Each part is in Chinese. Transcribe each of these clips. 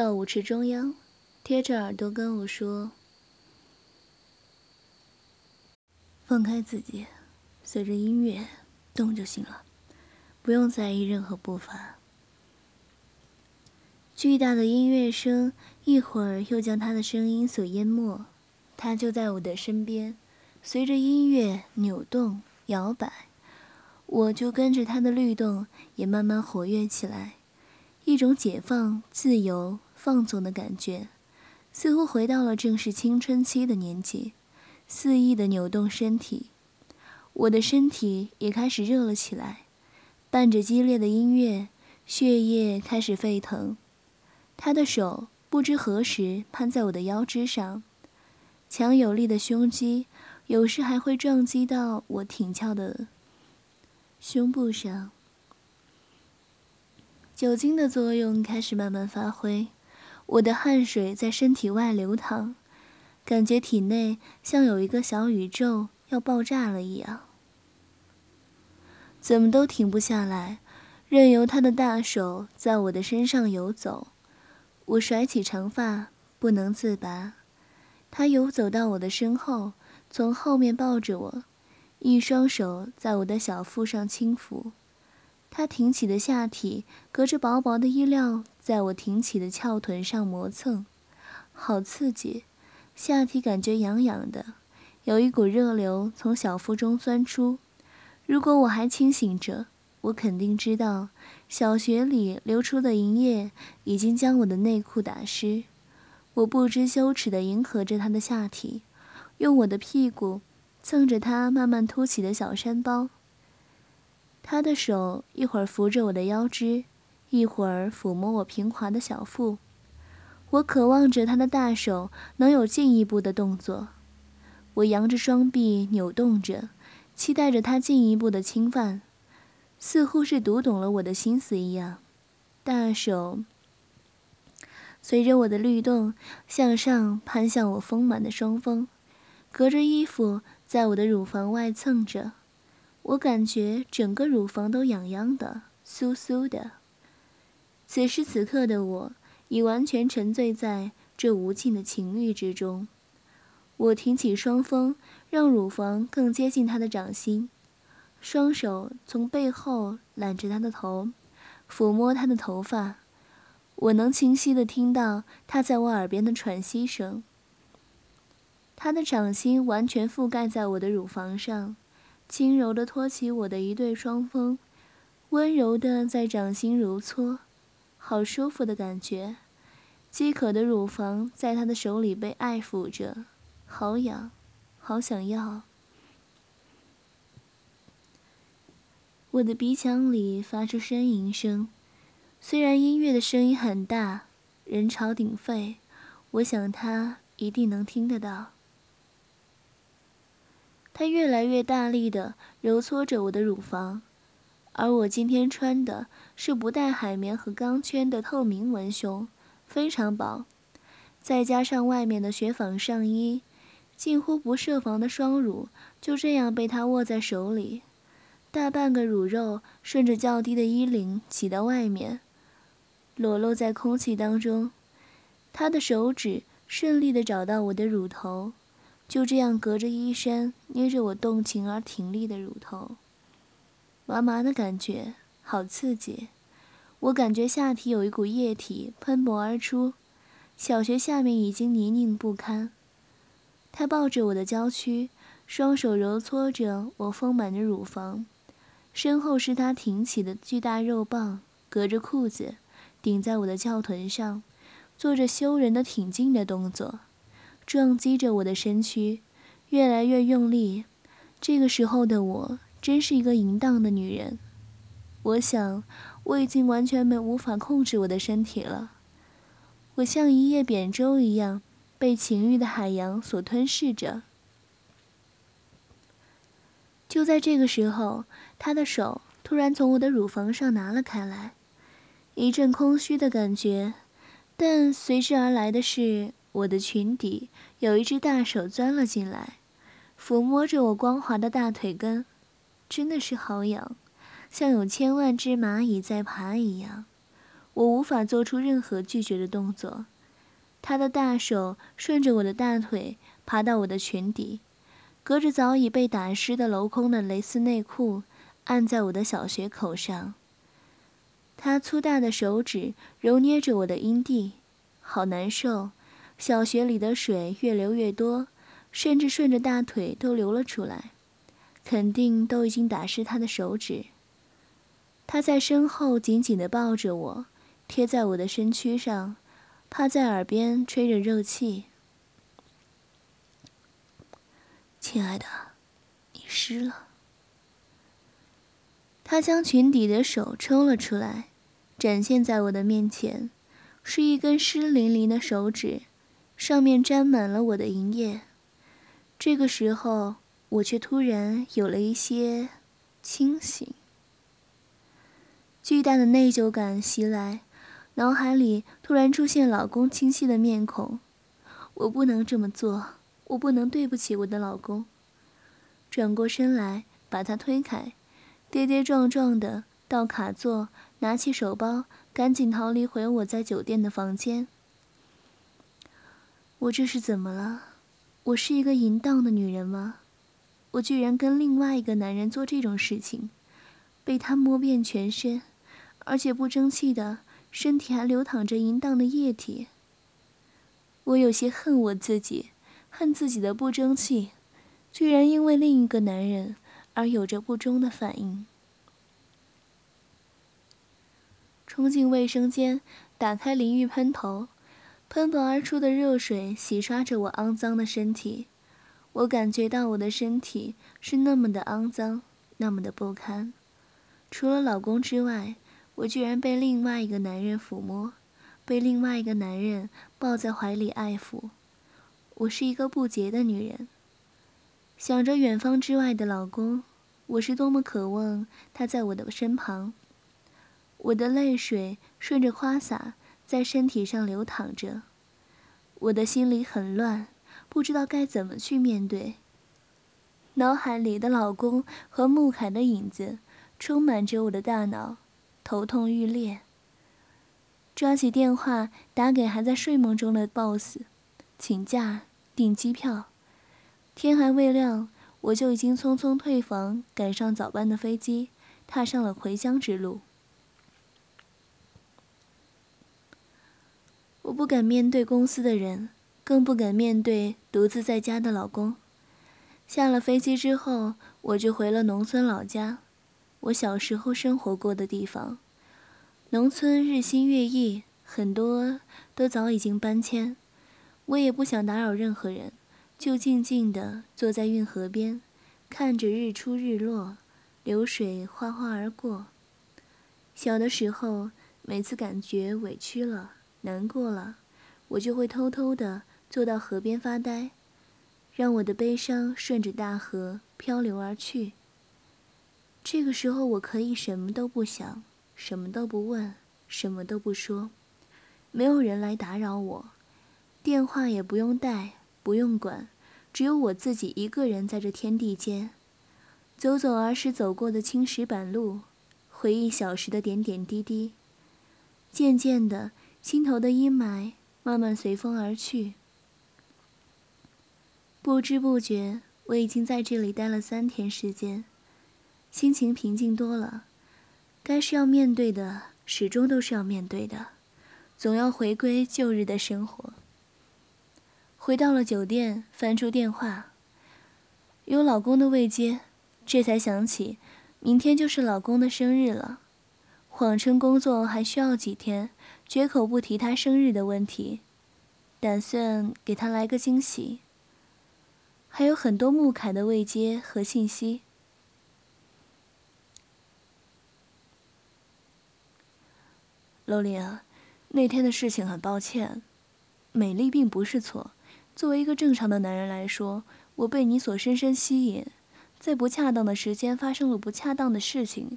到舞池中央，贴着耳朵跟我说：“放开自己，随着音乐动就行了，不用在意任何步伐。”巨大的音乐声一会儿又将他的声音所淹没。他就在我的身边，随着音乐扭动摇摆，我就跟着他的律动也慢慢活跃起来，一种解放、自由。放纵的感觉，似乎回到了正是青春期的年纪，肆意的扭动身体，我的身体也开始热了起来，伴着激烈的音乐，血液开始沸腾。他的手不知何时攀在我的腰肢上，强有力的胸肌有时还会撞击到我挺翘的胸部上。酒精的作用开始慢慢发挥。我的汗水在身体外流淌，感觉体内像有一个小宇宙要爆炸了一样，怎么都停不下来，任由他的大手在我的身上游走。我甩起长发，不能自拔。他游走到我的身后，从后面抱着我，一双手在我的小腹上轻抚。他挺起的下体隔着薄薄的衣料，在我挺起的翘臀上磨蹭，好刺激！下体感觉痒痒的，有一股热流从小腹中钻出。如果我还清醒着，我肯定知道，小穴里流出的银液已经将我的内裤打湿。我不知羞耻地迎合着他的下体，用我的屁股蹭着他慢慢凸起的小山包。他的手一会儿扶着我的腰肢，一会儿抚摸我平滑的小腹。我渴望着他的大手能有进一步的动作。我扬着双臂扭动着，期待着他进一步的侵犯，似乎是读懂了我的心思一样。大手随着我的律动向上攀向我丰满的双峰，隔着衣服在我的乳房外蹭着。我感觉整个乳房都痒痒的、酥酥的。此时此刻的我已完全沉醉在这无尽的情欲之中。我挺起双峰，让乳房更接近他的掌心，双手从背后揽着他的头，抚摸他的头发。我能清晰地听到他在我耳边的喘息声。他的掌心完全覆盖在我的乳房上。轻柔地托起我的一对双峰，温柔地在掌心揉搓，好舒服的感觉。饥渴的乳房在他的手里被爱抚着，好痒，好想要。我的鼻腔里发出呻吟声，虽然音乐的声音很大，人潮鼎沸，我想他一定能听得到。他越来越大力地揉搓着我的乳房，而我今天穿的是不带海绵和钢圈的透明文胸，非常薄，再加上外面的雪纺上衣，近乎不设防的双乳就这样被他握在手里，大半个乳肉顺着较低的衣领挤到外面，裸露在空气当中。他的手指顺利地找到我的乳头。就这样隔着衣衫捏着我动情而挺立的乳头，麻麻的感觉好刺激，我感觉下体有一股液体喷薄而出，小穴下面已经泥泞不堪。他抱着我的娇躯，双手揉搓着我丰满的乳房，身后是他挺起的巨大肉棒，隔着裤子顶在我的翘臀上，做着羞人的挺进的动作。撞击着我的身躯，越来越用力。这个时候的我，真是一个淫荡的女人。我想，我已经完全没无法控制我的身体了。我像一叶扁舟一样，被情欲的海洋所吞噬着。就在这个时候，他的手突然从我的乳房上拿了开来，一阵空虚的感觉，但随之而来的是我的裙底有一只大手钻了进来，抚摸着我光滑的大腿根，真的是好痒，像有千万只蚂蚁在爬一样。我无法做出任何拒绝的动作，他的大手顺着我的大腿爬到我的裙底。隔着早已被打湿的镂空的蕾丝内裤，按在我的小穴口上。他粗大的手指揉捏着我的阴蒂，好难受。小穴里的水越流越多，甚至顺着大腿都流了出来，肯定都已经打湿他的手指。他在身后紧紧地抱着我，贴在我的身躯上，趴在耳边吹着热气。亲爱的，你湿了。他将裙底的手抽了出来，展现在我的面前，是一根湿淋淋的手指，上面沾满了我的银液。这个时候，我却突然有了一些清醒。巨大的内疚感袭来，脑海里突然出现老公清晰的面孔。我不能这么做。我不能对不起我的老公。转过身来，把他推开，跌跌撞撞的到卡座，拿起手包，赶紧逃离回我在酒店的房间。我这是怎么了？我是一个淫荡的女人吗？我居然跟另外一个男人做这种事情，被他摸遍全身，而且不争气的身体还流淌着淫荡的液体。我有些恨我自己。恨自己的不争气，居然因为另一个男人而有着不忠的反应。冲进卫生间，打开淋浴喷头，喷薄而出的热水洗刷着我肮脏的身体。我感觉到我的身体是那么的肮脏，那么的不堪。除了老公之外，我居然被另外一个男人抚摸，被另外一个男人抱在怀里爱抚。我是一个不洁的女人，想着远方之外的老公，我是多么渴望他在我的身旁。我的泪水顺着花洒在身体上流淌着，我的心里很乱，不知道该怎么去面对。脑海里的老公和穆凯的影子充满着我的大脑，头痛欲裂。抓起电话打给还在睡梦中的 boss，请假。订机票，天还未亮，我就已经匆匆退房，赶上早班的飞机，踏上了回乡之路。我不敢面对公司的人，更不敢面对独自在家的老公。下了飞机之后，我就回了农村老家，我小时候生活过的地方。农村日新月异，很多都早已经搬迁。我也不想打扰任何人，就静静地坐在运河边，看着日出日落，流水哗哗而过。小的时候，每次感觉委屈了、难过了，我就会偷偷地坐到河边发呆，让我的悲伤顺着大河漂流而去。这个时候，我可以什么都不想，什么都不问，什么都不说，没有人来打扰我。电话也不用带，不用管，只有我自己一个人在这天地间，走走儿时走过的青石板路，回忆小时的点点滴滴。渐渐的，心头的阴霾慢慢随风而去。不知不觉，我已经在这里待了三天时间，心情平静多了。该是要面对的，始终都是要面对的，总要回归旧日的生活。回到了酒店，翻出电话，有老公的未接，这才想起，明天就是老公的生日了。谎称工作还需要几天，绝口不提他生日的问题，打算给他来个惊喜。还有很多穆凯的未接和信息。罗琳，那天的事情很抱歉，美丽并不是错。作为一个正常的男人来说，我被你所深深吸引，在不恰当的时间发生了不恰当的事情。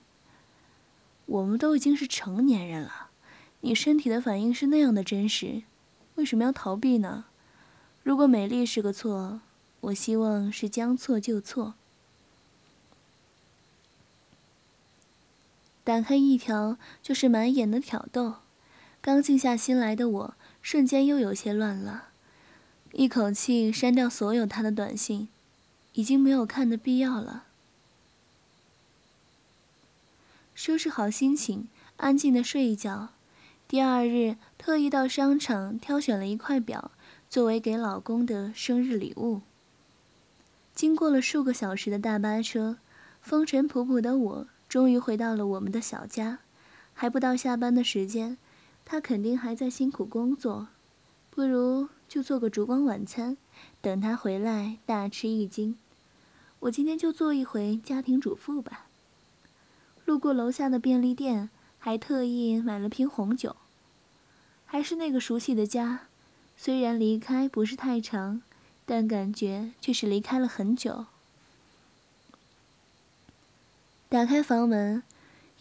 我们都已经是成年人了，你身体的反应是那样的真实，为什么要逃避呢？如果美丽是个错，我希望是将错就错。打开一条就是满眼的挑逗，刚静下心来的我瞬间又有些乱了，一口气删掉所有他的短信，已经没有看的必要了。收拾好心情，安静的睡一觉。第二日特意到商场挑选了一块表，作为给老公的生日礼物。经过了数个小时的大巴车，风尘仆仆的我。终于回到了我们的小家，还不到下班的时间，他肯定还在辛苦工作，不如就做个烛光晚餐，等他回来大吃一惊。我今天就做一回家庭主妇吧。路过楼下的便利店，还特意买了瓶红酒。还是那个熟悉的家，虽然离开不是太长，但感觉却是离开了很久。打开房门，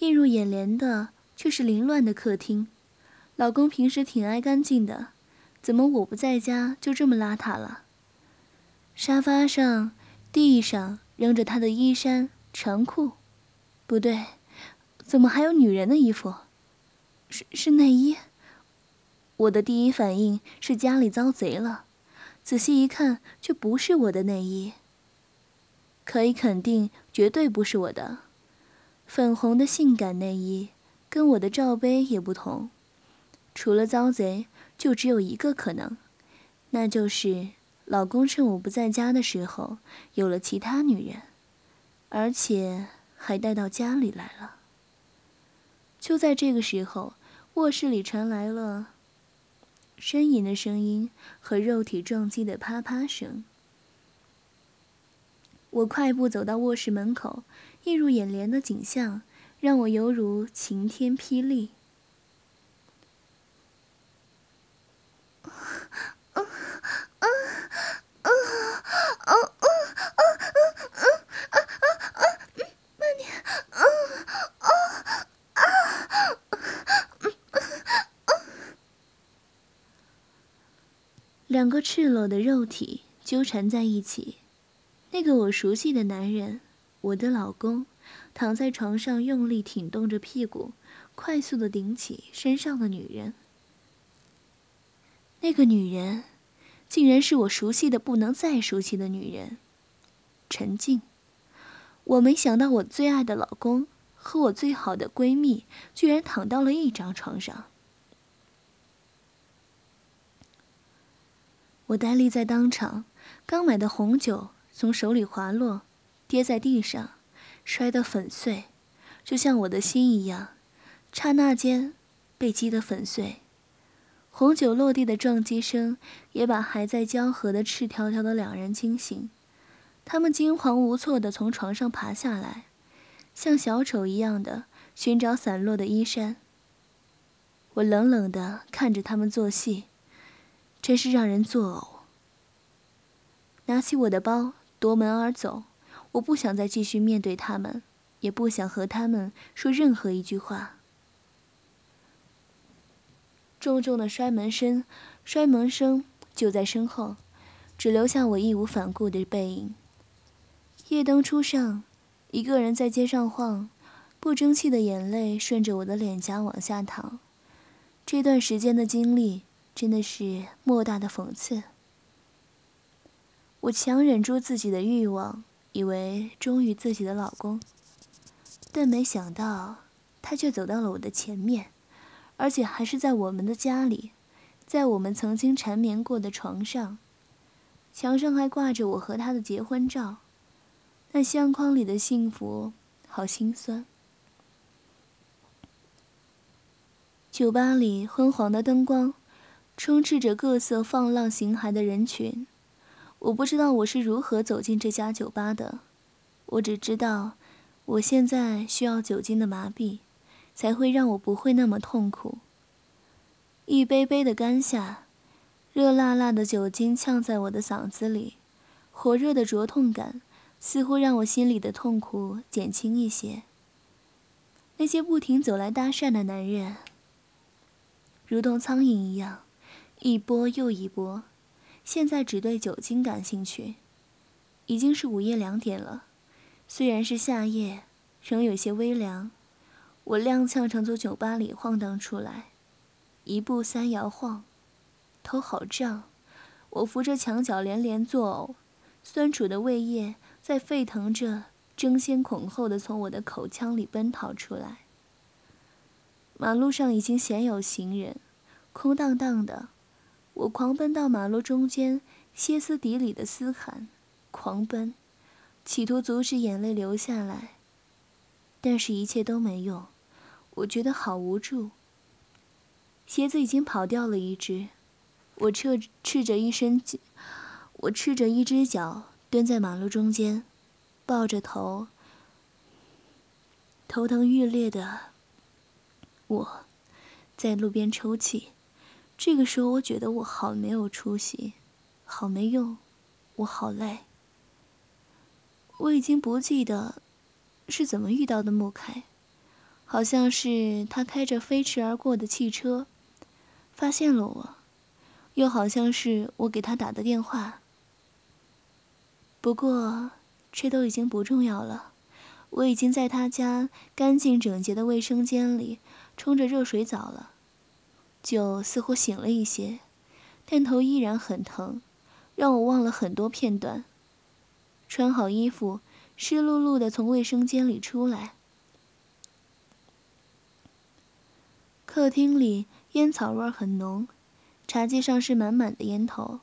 映入眼帘的却是凌乱的客厅。老公平时挺爱干净的，怎么我不在家就这么邋遢了？沙发上、地上扔着他的衣衫、长裤，不对，怎么还有女人的衣服？是是内衣。我的第一反应是家里遭贼了，仔细一看，却不是我的内衣。可以肯定，绝对不是我的。粉红的性感内衣，跟我的罩杯也不同。除了遭贼，就只有一个可能，那就是老公趁我不在家的时候有了其他女人，而且还带到家里来了。就在这个时候，卧室里传来了呻吟的声音和肉体撞击的啪啪声。我快步走到卧室门口。映入眼帘的景象，让我犹如晴天霹雳。两个赤裸的肉体纠缠在一起，那个我熟悉的男人。我的老公躺在床上，用力挺动着屁股，快速的顶起身上的女人。那个女人，竟然是我熟悉的不能再熟悉的女人——陈静。我没想到，我最爱的老公和我最好的闺蜜，居然躺到了一张床上。我呆立在当场，刚买的红酒从手里滑落。跌在地上，摔得粉碎，就像我的心一样，刹那间被击得粉碎。红酒落地的撞击声也把还在交合的赤条条的两人惊醒，他们惊惶无措地从床上爬下来，像小丑一样的寻找散落的衣衫。我冷冷地看着他们做戏，真是让人作呕。拿起我的包，夺门而走。我不想再继续面对他们，也不想和他们说任何一句话。重重的摔门声，摔门声就在身后，只留下我义无反顾的背影。夜灯初上，一个人在街上晃，不争气的眼泪顺着我的脸颊往下淌。这段时间的经历真的是莫大的讽刺。我强忍住自己的欲望。以为忠于自己的老公，但没想到他却走到了我的前面，而且还是在我们的家里，在我们曾经缠绵过的床上，墙上还挂着我和他的结婚照，那相框里的幸福好心酸。酒吧里昏黄的灯光，充斥着各色放浪形骸的人群。我不知道我是如何走进这家酒吧的，我只知道，我现在需要酒精的麻痹，才会让我不会那么痛苦。一杯杯的干下，热辣辣的酒精呛在我的嗓子里，火热的灼痛感似乎让我心里的痛苦减轻一些。那些不停走来搭讪的男人，如同苍蝇一样，一波又一波，现在只对酒精感兴趣。已经是午夜两点了，虽然是夏夜，仍有些微凉。我踉跄着从酒吧里晃荡出来，一步三摇晃，头好胀。我扶着墙角连连作呕，酸楚的胃液在沸腾着，争先恐后的从我的口腔里奔逃出来。马路上已经鲜有行人，空荡荡的。我狂奔到马路中间，歇斯底里的嘶喊，狂奔，企图阻止眼泪流下来，但是一切都没用。我觉得好无助。鞋子已经跑掉了一只，我赤赤着一身，我赤着一只脚蹲在马路中间，抱着头，头疼欲裂的我，在路边抽泣。这个时候，我觉得我好没有出息，好没用，我好累。我已经不记得是怎么遇到的穆凯。好像是他开着飞驰而过的汽车，发现了我，又好像是我给他打的电话。不过，这都已经不重要了。我已经在他家干净整洁的卫生间里冲着热水澡了，酒似乎醒了一些，但头依然很疼，让我忘了很多片段。穿好衣服，湿漉漉的从卫生间里出来。客厅里烟草味很浓，茶几上是满满的烟头。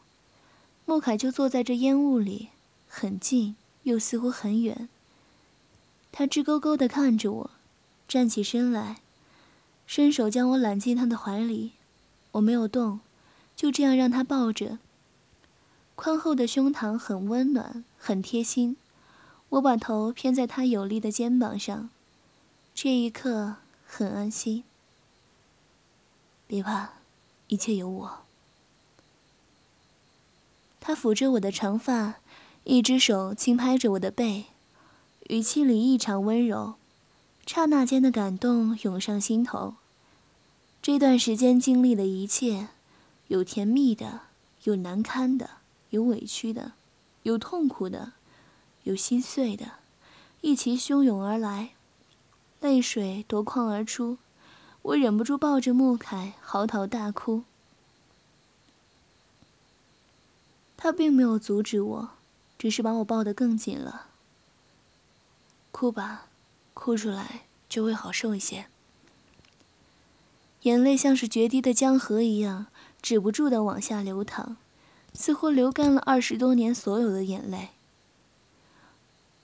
穆凯就坐在这烟雾里，很近又似乎很远。他直勾勾地看着我，站起身来，伸手将我揽进他的怀里。我没有动，就这样让他抱着。宽厚的胸膛很温暖，很贴心。我把头偏在他有力的肩膀上，这一刻很安心。别怕，一切有我。他抚着我的长发，一只手轻拍着我的背，语气里异常温柔。刹那间的感动涌上心头。这段时间经历的一切，有甜蜜的，有难堪的，有委屈的，有痛苦的，有心碎的，一齐汹涌而来，泪水夺眶而出。我忍不住抱着穆凯嚎啕大哭，他并没有阻止我，只是把我抱得更紧了。哭吧，哭出来就会好受一些。眼泪像是决堤的江河一样，止不住的往下流淌，似乎流干了二十多年所有的眼泪，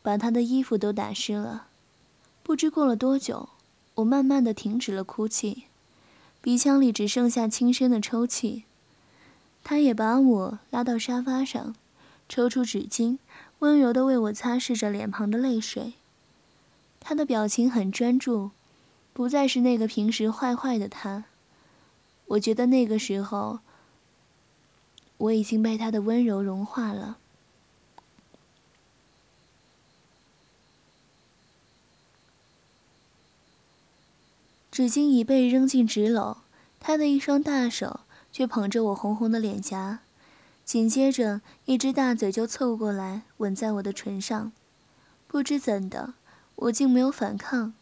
把他的衣服都打湿了。不知过了多久。我慢慢的停止了哭泣，鼻腔里只剩下轻声的抽泣。他也把我拉到沙发上，抽出纸巾，温柔的为我擦拭着脸庞的泪水。他的表情很专注，不再是那个平时坏坏的他。我觉得那个时候，我已经被他的温柔融化了。纸巾已被扔进纸篓，他的一双大手却捧着我红红的脸颊，紧接着一只大嘴就凑过来吻在我的唇上。不知怎的，我竟没有反抗，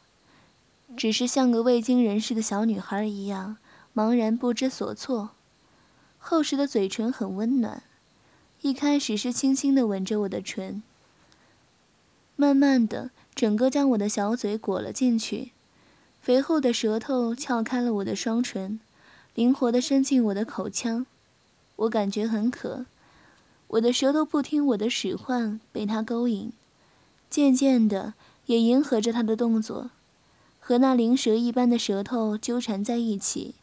只是像个未经人事的小女孩一样茫然不知所措。厚实的嘴唇很温暖，一开始是轻轻的吻着我的唇，慢慢的整个将我的小嘴裹了进去。肥厚的舌头撬开了我的双唇，灵活的伸进我的口腔。我感觉很渴，我的舌头不听我的使唤，被他勾引，渐渐的也迎合着他的动作，和那灵蛇一般的舌头纠缠在一起，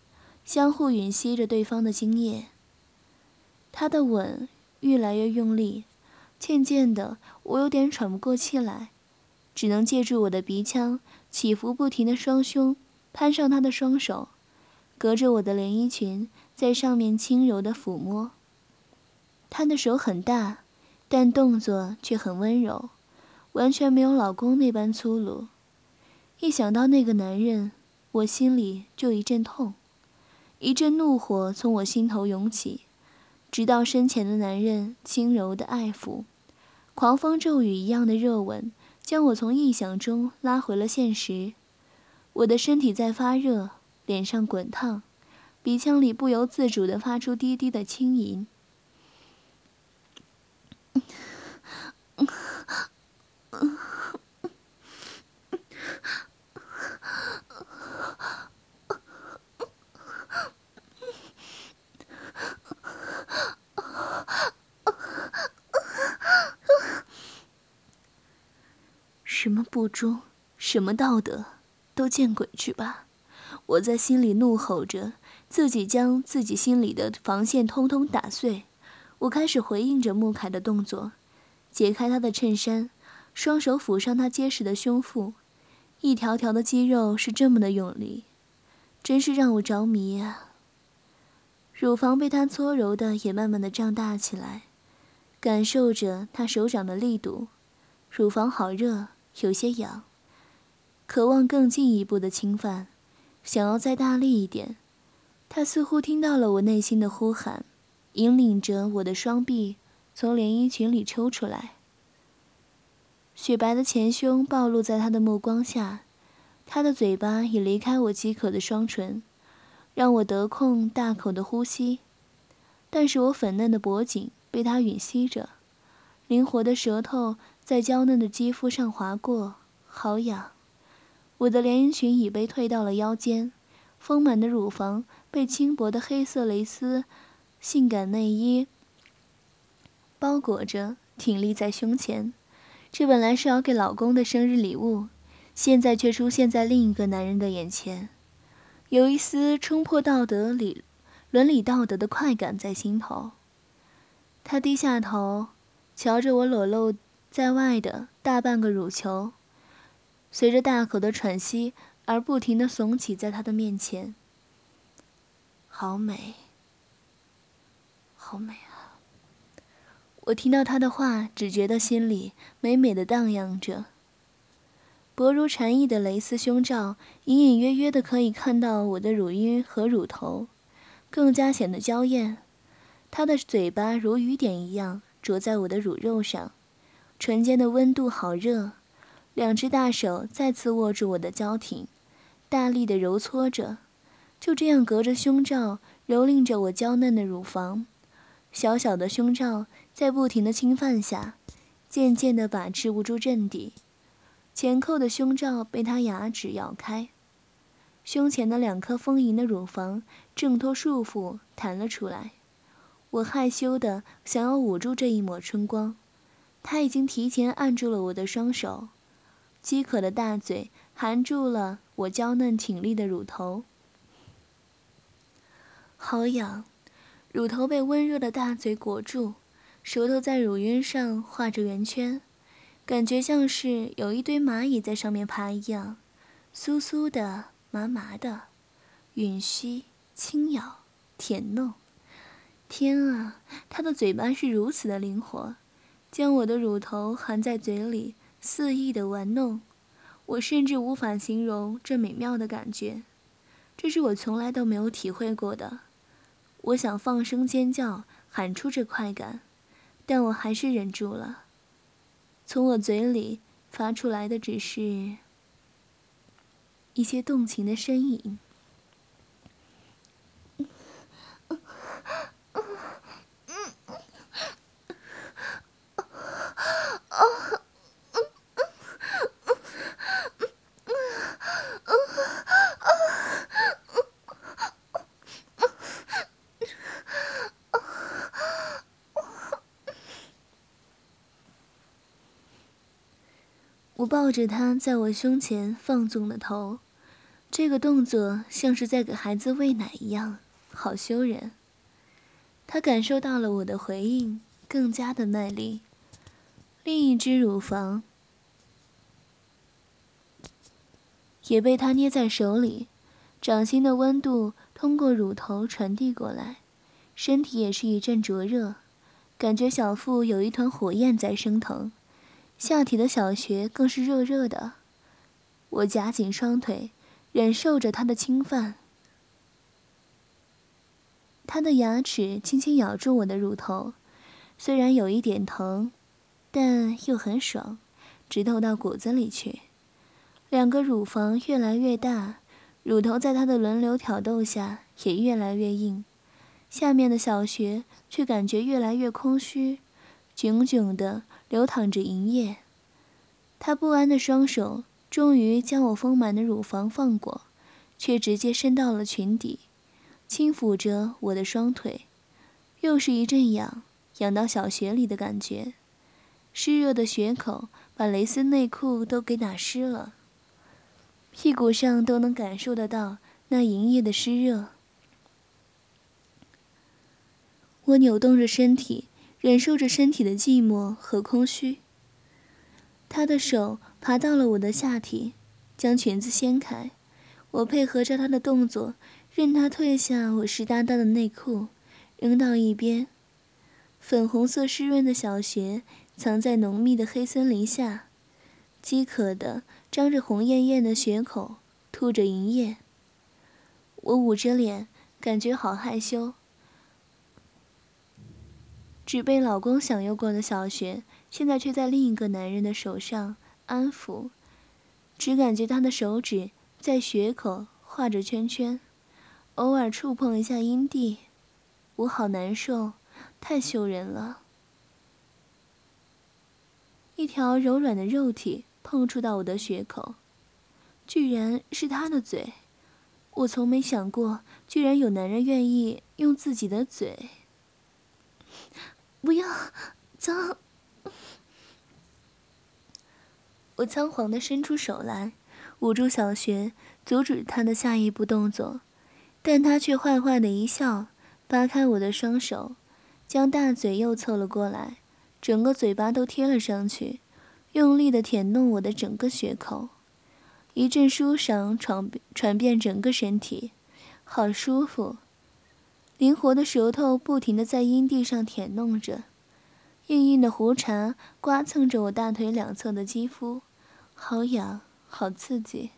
相互吮吸着对方的精液。他的吻越来越用力，渐渐的，我有点喘不过气来，只能借助我的鼻腔。起伏不停的双胸，攀上他的双手，隔着我的连衣裙，在上面轻柔的抚摸。他的手很大，但动作却很温柔，完全没有老公那般粗鲁。一想到那个男人，我心里就一阵痛，一阵怒火从我心头涌起，直到身前的男人轻柔的爱抚，狂风骤雨一样的热吻，将我从臆想中拉回了现实。我的身体在发热，脸上滚烫，鼻腔里不由自主地发出低低的轻吟。不忠，什么道德？都见鬼去吧！我在心里怒吼着，自己将自己心里的防线通通打碎。我开始回应着穆凯的动作，解开他的衬衫，双手抚上他结实的胸腹，一条条的肌肉是这么的用力，真是让我着迷啊！乳房被他搓揉的也慢慢的胀大起来，感受着他手掌的力度，乳房好热，有些痒。渴望更进一步的侵犯，想要再大力一点。他似乎听到了我内心的呼喊，引领着我的双臂从连衣裙里抽出来。雪白的前胸暴露在他的目光下，他的嘴巴已离开我饥渴的双唇，让我得空大口的呼吸。但是我粉嫩的脖颈被他吮吸着，灵活的舌头在娇嫩的肌肤上划过，好痒。我的连衣裙已被退到了腰间，丰满的乳房被轻薄的黑色蕾丝性感内衣包裹着，挺立在胸前。这本来是要给老公的生日礼物，现在却出现在另一个男人的眼前，有一丝冲破道德理伦理道德的快感在心头。他低下头，瞧着我裸露在外的大半个乳球。随着大口的喘息而不停的耸起，在他的面前，好美，好美啊！我听到他的话，只觉得心里美美的荡漾着。薄如蝉翼的蕾丝胸罩，隐隐约约的可以看到我的乳晕和乳头，更加显得娇艳。他的嘴巴如雨点一样啄在我的乳肉上，唇间的温度好热。两只大手再次握住我的娇挺，大力的揉搓着，就这样隔着胸罩蹂躏着我娇嫩的乳房。小小的胸罩在不停的侵犯下，渐渐的把持不住阵地。前扣的胸罩被他牙齿咬开，胸前的两颗丰盈的乳房挣脱束缚弹了出来。我害羞的想要捂住这一抹春光，他已经提前按住了我的双手。饥渴的大嘴含住了我娇嫩挺立的乳头，好痒！乳头被温热的大嘴裹住，舌头在乳晕上画着圆圈，感觉像是有一堆蚂蚁在上面爬一样，酥酥的、麻麻的，吮吸、轻咬、舔弄。天啊，他的嘴巴是如此的灵活，将我的乳头含在嘴里。肆意的玩弄，我甚至无法形容这美妙的感觉，这是我从来都没有体会过的。我想放声尖叫，喊出这快感，但我还是忍住了。从我嘴里发出来的只是一些动情的呻吟。我抱着他在我胸前放纵的头，这个动作像是在给孩子喂奶一样，好羞人。他感受到了我的回应，更加的卖力。另一只乳房也被他捏在手里，掌心的温度通过乳头传递过来，身体也是一阵灼热，感觉小腹有一团火焰在升腾，下体的小穴更是热热的。我夹紧双腿，忍受着他的侵犯。他的牙齿轻轻咬住我的乳头，虽然有一点疼，但又很爽，直透到骨子里去。两个乳房越来越大，乳头在他的轮流挑逗下也越来越硬，下面的小穴却感觉越来越空虚，炯炯的流淌着银液。他不安的双手。终于将我丰满的乳房放过，却直接伸到了裙底，轻抚着我的双腿，又是一阵痒，痒到小穴里的感觉，湿热的穴口把蕾丝内裤都给打湿了，屁股上都能感受得到那营液的湿热。我扭动着身体，忍受着身体的寂寞和空虚。他的手。爬到了我的下体，将裙子掀开。我配合着他的动作，任他褪下我湿哒哒的内裤，扔到一边。粉红色湿润的小穴藏在浓密的黑森林下，饥渴的张着红艳艳的血口，吐着银液。我捂着脸，感觉好害羞。只被老公享用过的小穴，现在却在另一个男人的手上。安抚，只感觉他的手指在穴口画着圈圈，偶尔触碰一下阴蒂，我好难受，太羞人了。一条柔软的肉体碰触到我的穴口，居然是他的嘴，我从没想过，居然有男人愿意用自己的嘴。不要，脏。我仓皇地伸出手来，捂住小穴，阻止他的下一步动作，但他却坏坏的一笑，扒开我的双手，将大嘴又凑了过来，整个嘴巴都贴了上去，用力地舔弄我的整个穴口，一阵舒爽传传遍整个身体，好舒服，灵活的舌头不停地在阴蒂上舔弄着，硬硬的胡茬刮蹭着我大腿两侧的肌肤。好痒，好刺激。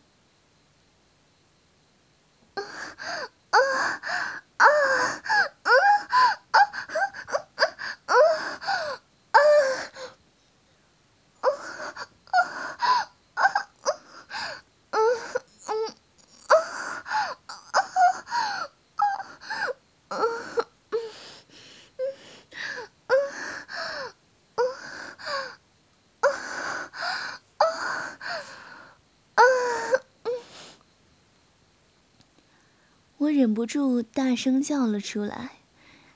忍不住大声叫了出来，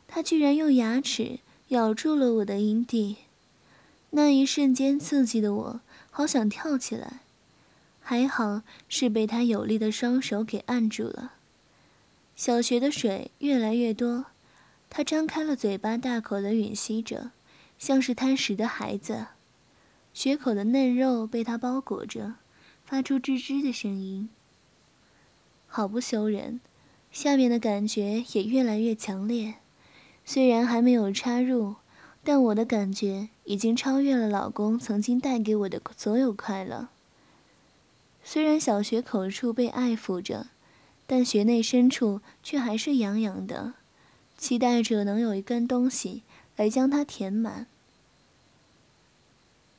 他居然用牙齿咬住了我的阴蒂，那一瞬间刺激的我好想跳起来，还好是被他有力的双手给按住了。小穴的水越来越多，他张开了嘴巴，大口的吮吸着，像是贪食的孩子。血口的嫩肉被他包裹着，发出吱吱的声音，好不羞人。下面的感觉也越来越强烈，虽然还没有插入，但我的感觉已经超越了老公曾经带给我的所有快乐。虽然小穴口处被爱抚着，但穴内深处却还是痒痒的，期待着能有一根东西来将它填满。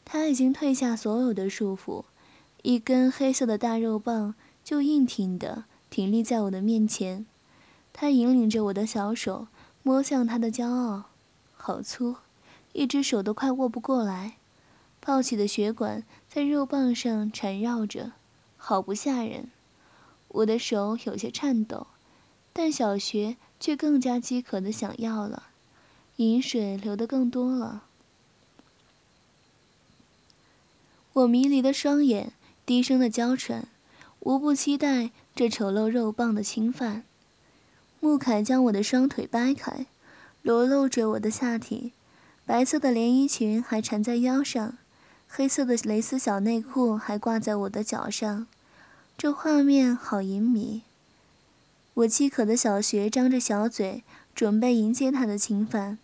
他已经褪下所有的束缚，一根黑色的大肉棒就硬挺的。挺立在我的面前，他引领着我的小手，摸向他的骄傲，好粗，一只手都快握不过来。抱起的血管在肉棒上缠绕着，好不吓人。我的手有些颤抖，但小穴却更加饥渴的想要了，饮水流得更多了。我迷离的双眼，低声的娇喘，无不期待。这丑陋肉棒的侵犯，穆凯将我的双腿掰开，裸露着我的下体，白色的连衣裙还缠在腰上，黑色的蕾丝小内裤还挂在我的脚上，这画面好淫靡。我饥渴的小穴张着小嘴，准备迎接他的侵犯。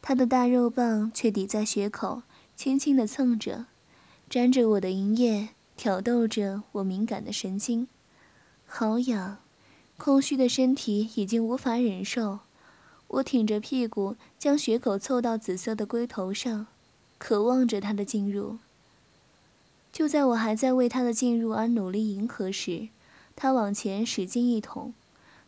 他的大肉棒却抵在穴口，轻轻地蹭着，沾着我的银液，挑逗着我敏感的神经。好痒，空虚的身体已经无法忍受。我挺着屁股，将血口凑到紫色的龟头上，渴望着他的进入。就在我还在为他的进入而努力迎合时，他往前使劲一捅，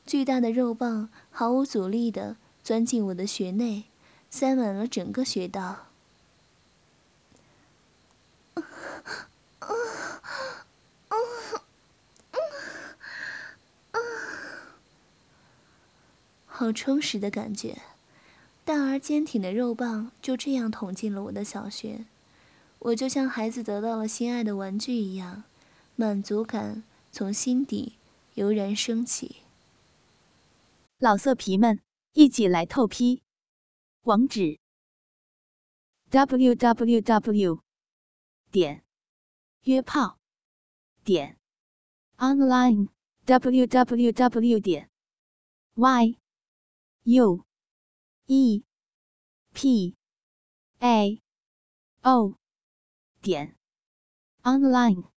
巨大的肉棒毫无阻力地钻进我的穴内，塞满了整个穴道。好充实的感觉，大而坚挺的肉棒就这样捅进了我的小穴，我就像孩子得到了心爱的玩具一样，满足感从心底油然升起。老色皮们，一起来透批，网址：w w w 点约炮点 online w w w 点 y。U E P A O 点 online。